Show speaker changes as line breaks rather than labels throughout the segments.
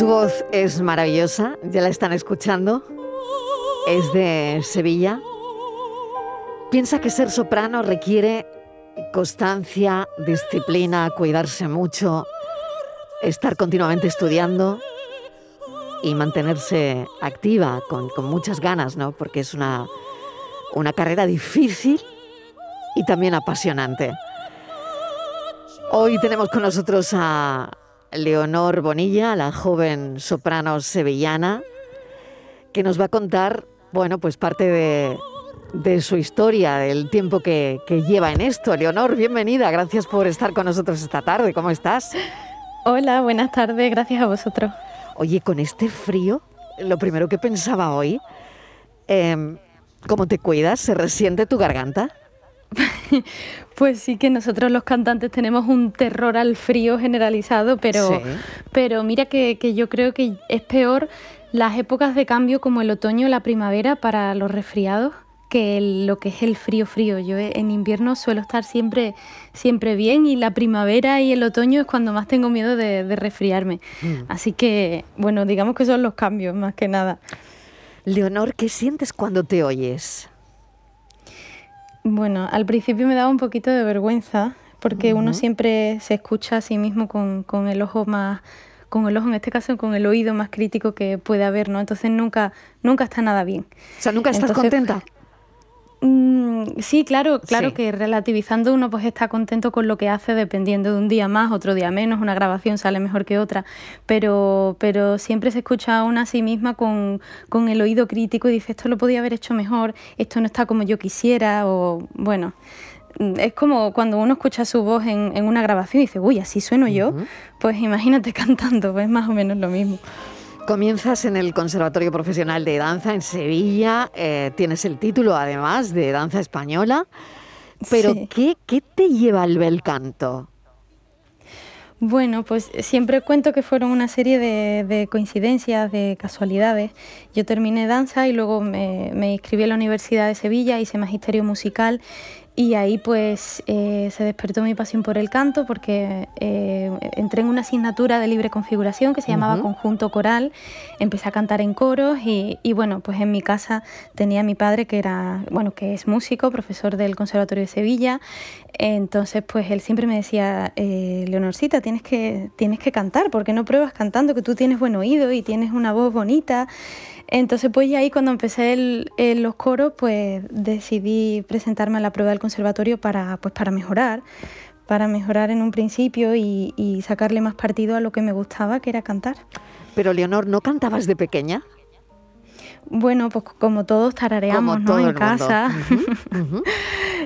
Su voz es maravillosa, ya la están escuchando. Es de Sevilla. Piensa que ser soprano requiere constancia, disciplina, cuidarse mucho, estar continuamente estudiando y mantenerse activa con, con muchas ganas, ¿no? Porque es una, una carrera difícil y también apasionante. Hoy tenemos con nosotros a Leonor Bonilla, la joven soprano sevillana, que nos va a contar, bueno, pues parte de, de su historia, del tiempo que, que, lleva en esto. Leonor, bienvenida, gracias por estar con nosotros esta tarde. ¿Cómo estás?
Hola, buenas tardes, gracias a vosotros.
Oye, con este frío, lo primero que pensaba hoy, eh, ¿cómo te cuidas? ¿Se resiente tu garganta?
Pues sí que nosotros los cantantes tenemos un terror al frío generalizado, pero, sí. pero mira que, que, yo creo que es peor las épocas de cambio como el otoño o la primavera para los resfriados que el, lo que es el frío frío. Yo en invierno suelo estar siempre, siempre bien y la primavera y el otoño es cuando más tengo miedo de, de resfriarme. Mm. Así que, bueno, digamos que son los cambios más que nada.
Leonor, ¿qué sientes cuando te oyes?
Bueno, al principio me daba un poquito de vergüenza porque uh -huh. uno siempre se escucha a sí mismo con, con, el ojo más, con el ojo en este caso, con el oído más crítico que puede haber, ¿no? Entonces nunca, nunca está nada bien.
O sea, nunca estás Entonces, contenta.
Mmm, sí, claro, claro sí. que relativizando uno pues está contento con lo que hace dependiendo de un día más, otro día menos, una grabación sale mejor que otra, pero, pero siempre se escucha a una a sí misma con, con el oído crítico y dice esto lo podía haber hecho mejor, esto no está como yo quisiera o bueno, es como cuando uno escucha su voz en, en una grabación y dice, uy, así sueno yo, uh -huh. pues imagínate cantando, pues más o menos lo mismo.
Comienzas en el Conservatorio Profesional de Danza en Sevilla, eh, tienes el título además de danza española, pero sí. ¿qué, ¿qué te lleva al bel canto?
Bueno, pues siempre cuento que fueron una serie de, de, coincidencias, de casualidades. Yo terminé danza y luego me, me, inscribí en la Universidad de Sevilla, hice magisterio musical y ahí pues eh, se despertó mi pasión por el canto porque eh, entré en una asignatura de libre configuración que se llamaba uh -huh. Conjunto Coral, empecé a cantar en coros y, y, bueno, pues en mi casa tenía a mi padre que era, bueno, que es músico, profesor del Conservatorio de Sevilla, entonces pues él siempre me decía, eh, Leonorcita, tienes que, tienes que cantar, porque no pruebas cantando, que tú tienes buen oído y tienes una voz bonita. Entonces, pues ya ahí cuando empecé el, el, los coros, pues decidí presentarme a la prueba del conservatorio para, pues, para mejorar, para mejorar en un principio y, y sacarle más partido a lo que me gustaba, que era cantar.
Pero Leonor, ¿no cantabas de pequeña?
Bueno, pues como todos tarareamos
como todo
¿no? en casa.
Uh -huh, uh -huh.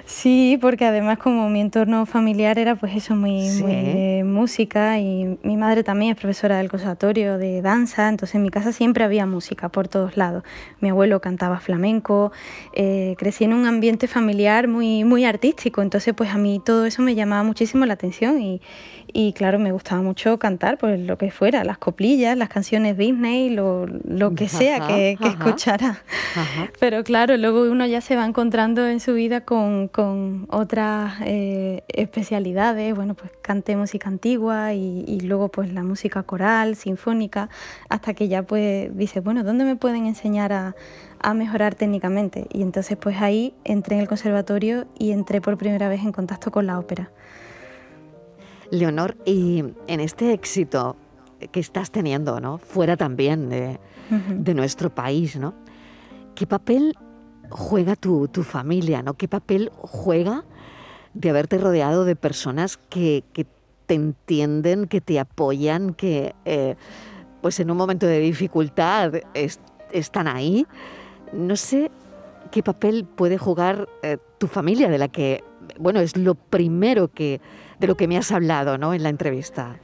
Sí, porque además como mi entorno familiar era pues eso, muy, sí. muy de música y mi madre también es profesora del conservatorio de danza, entonces en mi casa siempre había música por todos lados. Mi abuelo cantaba flamenco, eh, crecí en un ambiente familiar muy, muy artístico, entonces pues a mí todo eso me llamaba muchísimo la atención y, y claro, me gustaba mucho cantar, pues lo que fuera, las coplillas, las canciones Disney, lo, lo que sea ajá, que, que escuchara. Ajá. Pero claro, luego uno ya se va encontrando en su vida con, con otras eh, especialidades, bueno, pues canté música antigua y, y, luego pues la música coral, sinfónica, hasta que ya pues dice, bueno, ¿dónde me pueden enseñar a, a mejorar técnicamente? Y entonces pues ahí entré en el conservatorio y entré por primera vez en contacto con la ópera.
Leonor, y en este éxito que estás teniendo, ¿no? Fuera también de, uh -huh. de nuestro país, ¿no? ¿Qué papel juega tu, tu, familia, ¿no? ¿Qué papel juega de haberte rodeado de personas que, que te entienden, que te apoyan, que eh, pues en un momento de dificultad es, están ahí? No sé qué papel puede jugar eh, tu familia, de la que, bueno, es lo primero que, de lo que me has hablado, ¿no? En la entrevista.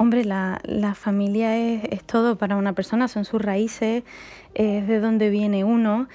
Hombre, la, familia es, todo para una persona, son sus raíces, es de dónde viene uno.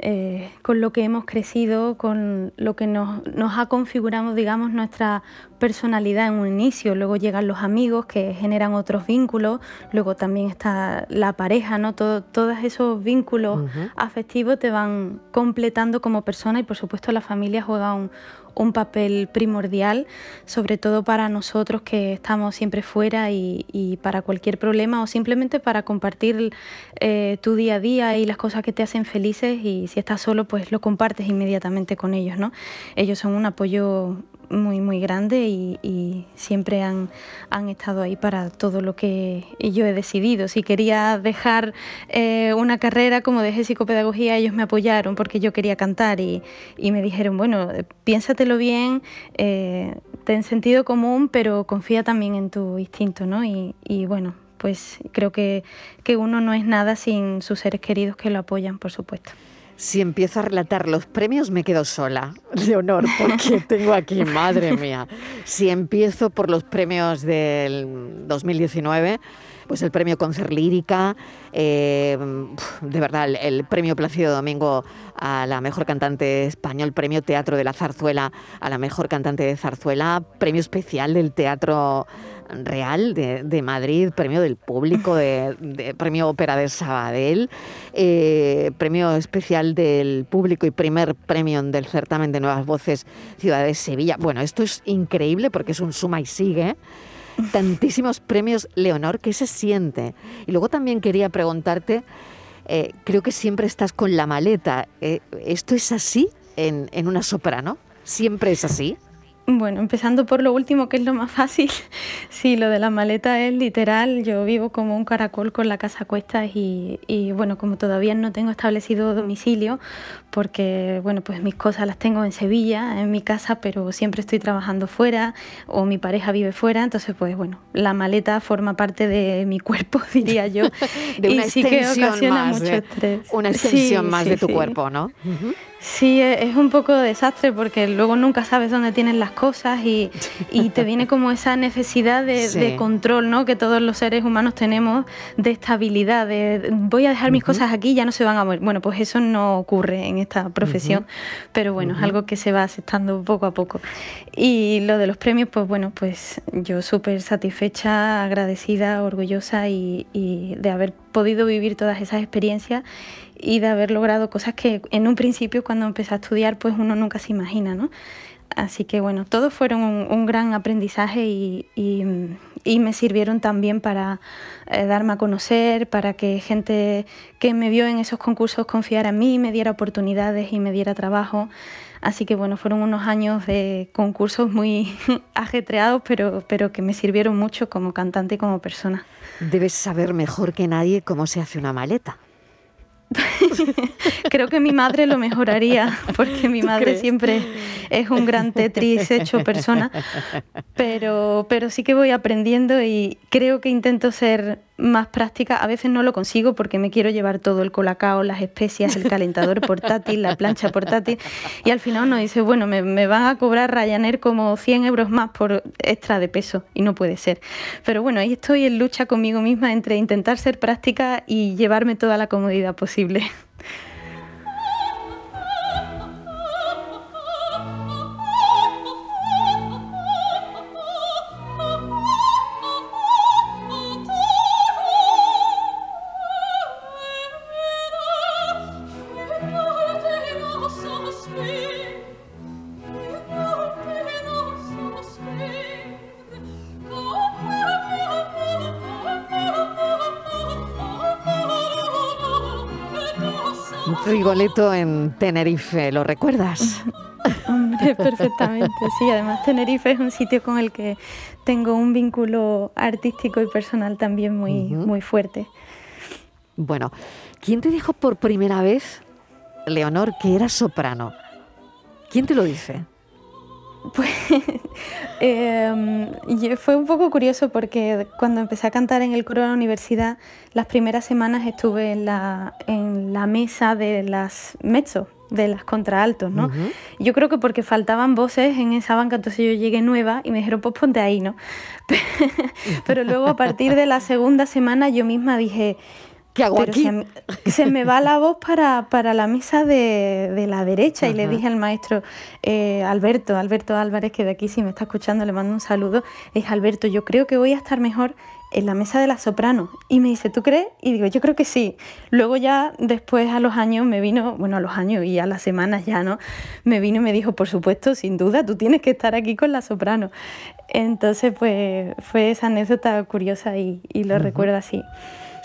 Eh, con lo que hemos crecido, con lo que nos, nos, ha configurado, digamos, nuestra personalidad en un inicio. Luego llegan los amigos que generan otros vínculos, luego también está la pareja, ¿no? todos esos vínculos afectivos te van completando como persona y por supuesto la familia juega un, un papel primordial, sobre todo para nosotros que estamos siempre fuera y, para cualquier problema o simplemente para compartir eh, tu día a día y las cosas que te hacen felices y si estás solo pues lo compartes inmediatamente con ellos, ¿no? Ellos son un apoyo muy, muy grande y, siempre han, han, estado ahí para todo lo que yo he decidido. Si quería dejar eh, una carrera como dejé psicopedagogía, ellos me apoyaron porque yo quería cantar y, me dijeron, bueno, piénsatelo bien, eh, ten sentido común, pero confía también en tu instinto, ¿no? Y, y bueno, pues creo que, que uno no es nada sin sus seres queridos que lo apoyan, por supuesto.
Si empiezo a relatar los premios me quedo sola, Leonor, porque tengo aquí, madre mía. Si empiezo por los premios del 2019, pues el premio Concert Lírica, eh, de verdad, el, premio Plácido Domingo a la mejor cantante español, premio Teatro de la Zarzuela a la mejor cantante de Zarzuela, premio especial del Teatro Real de, Madrid, premio del público, de, premio Ópera de Sabadell, eh, premio especial del público y primer premio del certamen de Nuevas Voces Ciudad de Sevilla. Bueno, esto es increíble porque es un suma y sigue tantísimos premios Leonor, ¿qué se siente? Y luego también quería preguntarte, eh, creo que siempre estás con la maleta. Eh, ¿Esto es así en, en una soprano? ¿Siempre es así?
Bueno, empezando por lo último, que es lo más fácil. Sí, lo de la maleta es literal. Yo vivo como un caracol con la casa a cuestas y, bueno, como todavía no tengo establecido domicilio, porque bueno, pues mis cosas las tengo en Sevilla, en mi casa, pero siempre estoy trabajando fuera o mi pareja vive fuera, entonces pues bueno, la maleta forma parte de mi cuerpo, diría yo.
de una y sí que ocasiona mucho estrés. Una extensión más de tu cuerpo, ¿no?
Sí, e, es un poco desastre porque luego nunca sabes dónde tienen las cosas y, te viene como esa necesidad de, control ¿no? que todos los seres humanos tenemos, de estabilidad, de voy a dejar mis cosas aquí, ya no se van a mover. Bueno, pues eso no ocurre en esta profesión, pero bueno, es algo que se va aceptando poco a poco. Y lo de los premios, pues bueno, pues yo súper satisfecha, agradecida, orgullosa y de haber podido vivir todas esas experiencias y de haber logrado cosas que en un principio cuando empecé a estudiar pues uno nunca se imagina, ¿no? Así que bueno, todos fueron un, gran aprendizaje y, y, me sirvieron también para eh, darme a conocer, para que gente que me vio en esos concursos confiara en mí, me diera oportunidades y me diera trabajo. Así que bueno, fueron unos años de concursos muy ajetreados, pero, pero que me sirvieron mucho como cantante y como persona.
Debes saber mejor que nadie cómo se hace una maleta.
Creo que mi madre lo mejoraría, porque mi madre siempre es un gran Tetris hecho persona, pero, pero sí que voy aprendiendo y creo que intento ser más práctica. A veces no lo consigo porque me quiero llevar todo el colacao, las especias, el calentador portátil, la plancha portátil, y al final uno dice, bueno, me, me van a cobrar Ryanair como 100 euros más por extra de peso, y no puede ser. Pero bueno, ahí estoy en lucha conmigo misma entre intentar ser práctica y llevarme toda la comodidad posible.
Rigoletto en Tenerife, ¿lo recuerdas?
perfectamente, sí. Además, Tenerife es un sitio con el que tengo un vínculo artístico y personal también muy, muy fuerte.
Bueno, ¿quién te dijo por primera vez, Leonor, que eras soprano? ¿Quién te lo dice?
Pues eh, fue un poco curioso porque cuando empecé a cantar en el coro de la universidad, las primeras semanas estuve en la, en la mesa de las mezzo, de las contraaltos, ¿no? Yo creo que porque faltaban voces en esa banca, entonces yo llegué nueva y me dijeron, pues ponte ahí, ¿no? Pero luego a partir de la segunda semana yo misma dije,
¿Qué hago aquí?
Se, me va la voz para, para la mesa de, de la derecha y le dije al maestro eh, Alberto, Alberto Álvarez, que de aquí si me está escuchando le mando un saludo, es Alberto, yo creo que voy a estar mejor en la mesa de la soprano. Y me dice, ¿tú crees? Y digo, yo creo que sí. Luego ya después a los años me vino, bueno, a los años y a las semanas ya, ¿no? Me vino y me dijo, por supuesto, sin duda, tú tienes que estar aquí con la soprano. Entonces, pues fue esa anécdota curiosa y, lo recuerdo así.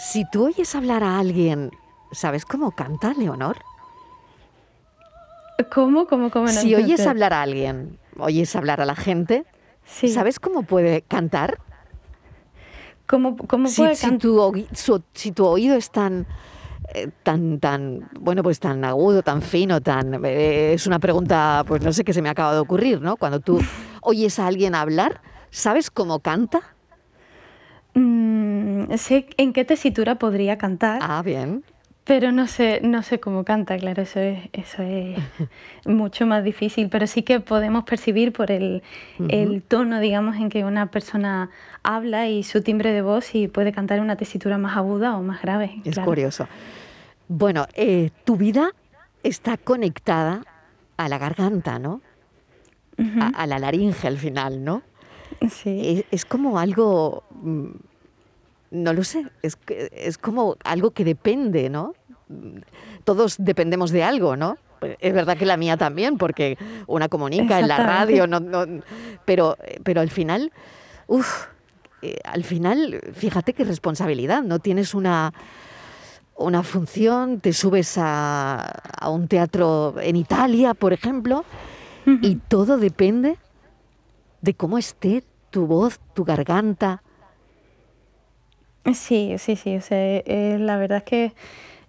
Si tú oyes hablar a alguien, ¿sabes cómo canta Leonor?
¿Cómo? ¿Cómo? ¿Cómo?
si oyes hablar a alguien, oyes hablar a la gente, ¿sabes cómo puede cantar?
¿Cómo, cómo puede
si, si, tu, oído es tan, eh, tan, tan, bueno, pues tan agudo, tan fino, tan... Eh, es una pregunta, pues no sé qué se me acaba de ocurrir, ¿no? Cuando tú oyes a alguien hablar, ¿sabes cómo canta?
Mm, sé en qué tesitura podría cantar.
Ah, bien.
Pero no sé, no sé cómo canta, claro, eso es, eso es mucho más difícil, pero sí que podemos percibir por el, tono, digamos, en que una persona habla y su timbre de voz y puede cantar en una tesitura más aguda o más grave.
Es curioso. Bueno, eh, tu vida está conectada a la garganta, ¿no? a, la laringe al final, ¿no?
Sí.
Es, como algo, mm, no lo sé, es, es como algo que depende, ¿no? Todos dependemos de algo, ¿no? Es verdad que la mía también, porque una comunica en la radio, no, pero, pero al final, uff, eh, al final, fíjate qué responsabilidad, ¿no? Tienes una, una función, te subes a, a un teatro en Italia, por ejemplo, y todo depende de cómo esté tu voz, tu garganta.
Sí, sí, sí. O sea, eh, la verdad es que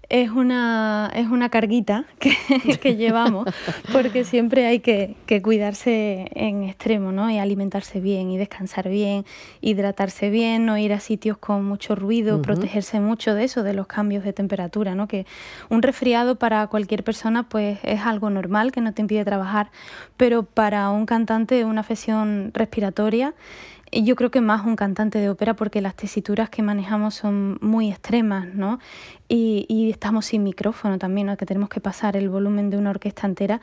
es una, es una carguita que, llevamos, porque siempre hay que, cuidarse en extremo, ¿no? Y alimentarse bien, y descansar bien, hidratarse bien, no ir a sitios con mucho ruido, protegerse mucho de eso, de los cambios de temperatura, ¿no? Que un resfriado para cualquier persona, pues es algo normal, que no te impide trabajar, pero para un cantante una afección respiratoria yo creo que más un cantante de ópera porque las tesituras que manejamos son muy extremas, ¿no? Y, estamos sin micrófono también, ¿no? que tenemos que pasar el volumen de una orquesta entera.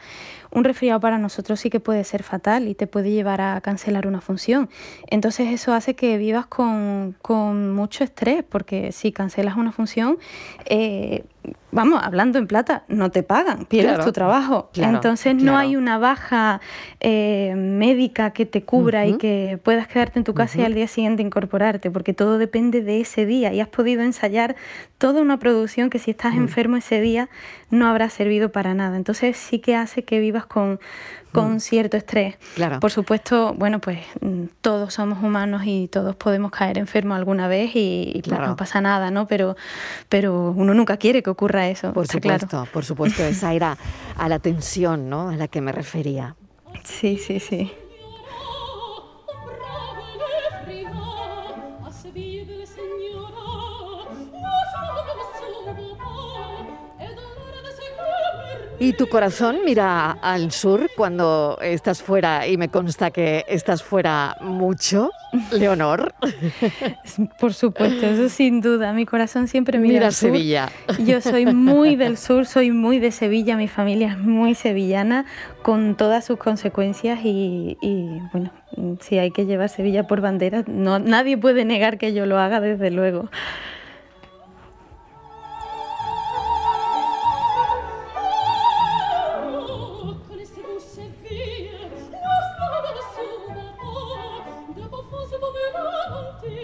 Un resfriado para nosotros sí que puede ser fatal y te puede llevar a cancelar una función. Entonces eso hace que vivas con, con mucho estrés, porque si cancelas una función, eh, vamos, hablando en plata, no te pagan, pierdes tu trabajo. Entonces no hay una baja eh, médica que te cubra y que puedas quedarte en tu casa y al día siguiente incorporarte, porque todo depende de ese día. Y has podido ensayar toda una producción que si estás enfermo ese día no habrá servido para nada. Entonces sí que hace que vivas con, con cierto estrés.
Claro.
Por supuesto, bueno, pues mm, todos somos humanos y todos podemos caer enfermos alguna vez y, pues, no pasa nada, ¿no? Pero, pero uno nunca quiere que ocurra eso.
Por supuesto, por supuesto, esa era a la tensión, ¿no? A la que me refería.
Sí, sí, sí.
¿Y tu corazón mira al sur cuando estás fuera y me consta que estás fuera mucho, Leonor?
Por supuesto, eso sin duda. Mi corazón siempre mira,
mira
al sur.
Sevilla.
Yo soy muy del sur, soy muy de Sevilla, mi familia es muy sevillana con todas sus consecuencias y, bueno, si hay que llevar Sevilla por bandera, no, nadie puede negar que yo lo haga, desde luego.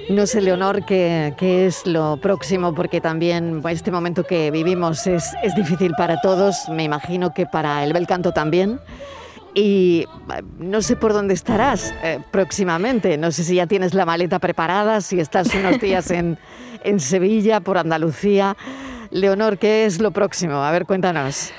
No sé, Leonor, qué, es lo próximo, porque también este momento que vivimos es, difícil para todos, me imagino que para el bel canto también. Y eh, no sé por dónde estarás eh, próximamente, no sé si ya tienes la maleta preparada, si estás unos días en, en Sevilla, por Andalucía. Leonor, ¿qué es lo próximo? A ver, cuéntanos.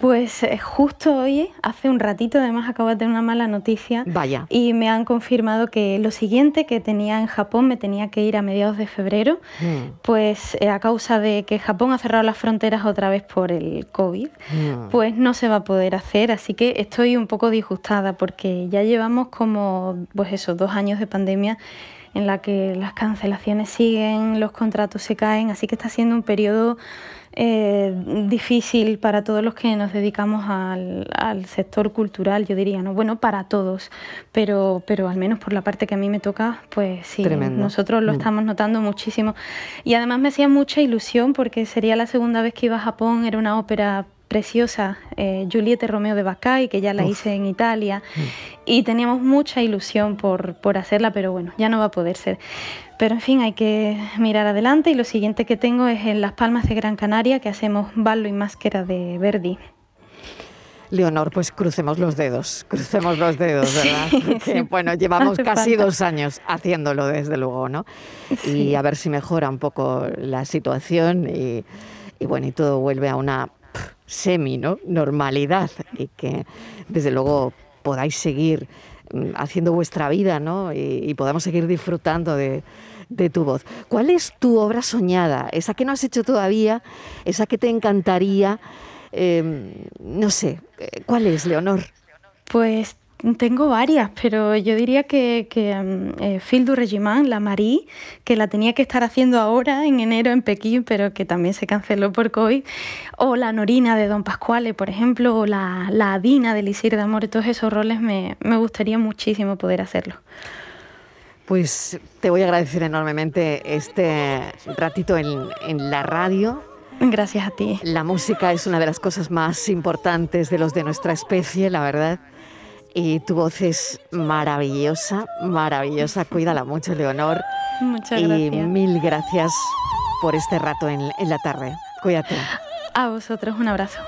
Pues eh, justo hoy, hace un ratito, además acabo de tener una mala noticia.
Vaya.
Y me han confirmado que lo siguiente que tenía en Japón, me tenía que ir a mediados de febrero, mm. pues eh, a causa de que Japón ha cerrado las fronteras otra vez por el COVID, mm. pues no se va a poder hacer. Así que estoy un poco disgustada porque ya llevamos como, pues esos dos años de pandemia en la que las cancelaciones siguen, los contratos se caen, así que está siendo un periodo eh, difícil para todos los que nos dedicamos al, sector cultural, yo diría, ¿no? Bueno, para todos, pero, pero al menos por la parte que a mí me toca, pues sí, nosotros lo mm. estamos notando muchísimo. Y además me hacía mucha ilusión porque sería la segunda vez que iba a Japón, era una ópera preciosa, eh, Juliette Romeo de Bacay, que ya la hice en Italia, mm. y teníamos mucha ilusión por, por hacerla, pero bueno, ya no va a poder ser. Pero en fin, hay que mirar adelante y lo siguiente que tengo es en Las Palmas de Gran Canaria, que hacemos ballo y máscara de Verdi.
Leonor, pues crucemos los dedos, crucemos los dedos, ¿verdad? bueno, llevamos casi dos años haciéndolo, desde luego, ¿no? Y a ver si mejora un poco la situación y, y bueno, y todo vuelve a una semi ¿no? normalidad y que desde luego podáis seguir mm, haciendo vuestra vida ¿no? y, podamos seguir disfrutando de, tu voz. ¿Cuál es tu obra soñada? Esa que no has hecho todavía, esa que te encantaría. Em, no sé, ¿cuál es, Leonor?
Pues tengo varias, pero yo diría que, que mm, eh, Phil du Regiment, la Marie, que la tenía que estar haciendo ahora en enero en Pekín, pero que también se canceló por COVID, o la Norina de Don Pascuale, por ejemplo, o la, la Adina de Lisir de Amor, todos esos roles me, me gustaría muchísimo poder hacerlo.
Pues te voy a agradecer enormemente este ratito en, en la radio,
Gracias a ti.
La música es una de las cosas más importantes de los de nuestra especie, la verdad. Y tu voz es maravillosa, maravillosa. Cuídala mucho, Leonor.
Muchas gracias.
Y mil gracias por este rato en, en la tarde. Cuídate.
A vosotros un abrazo.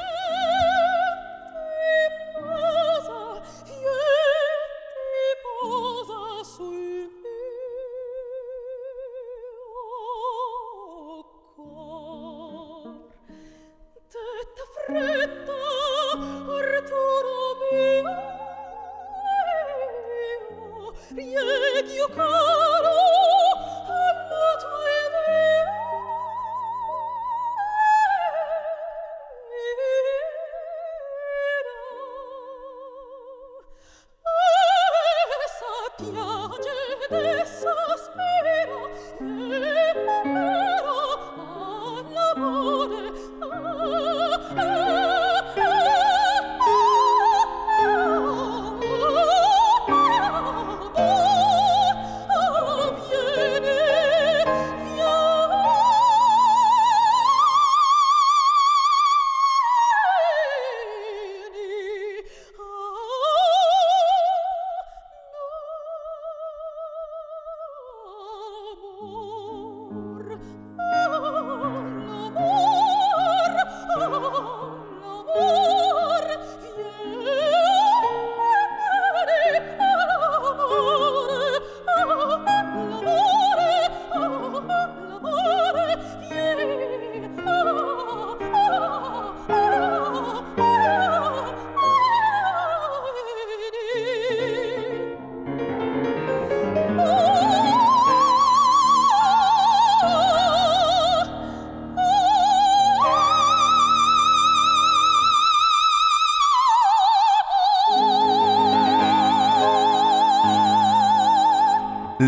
Riegio cor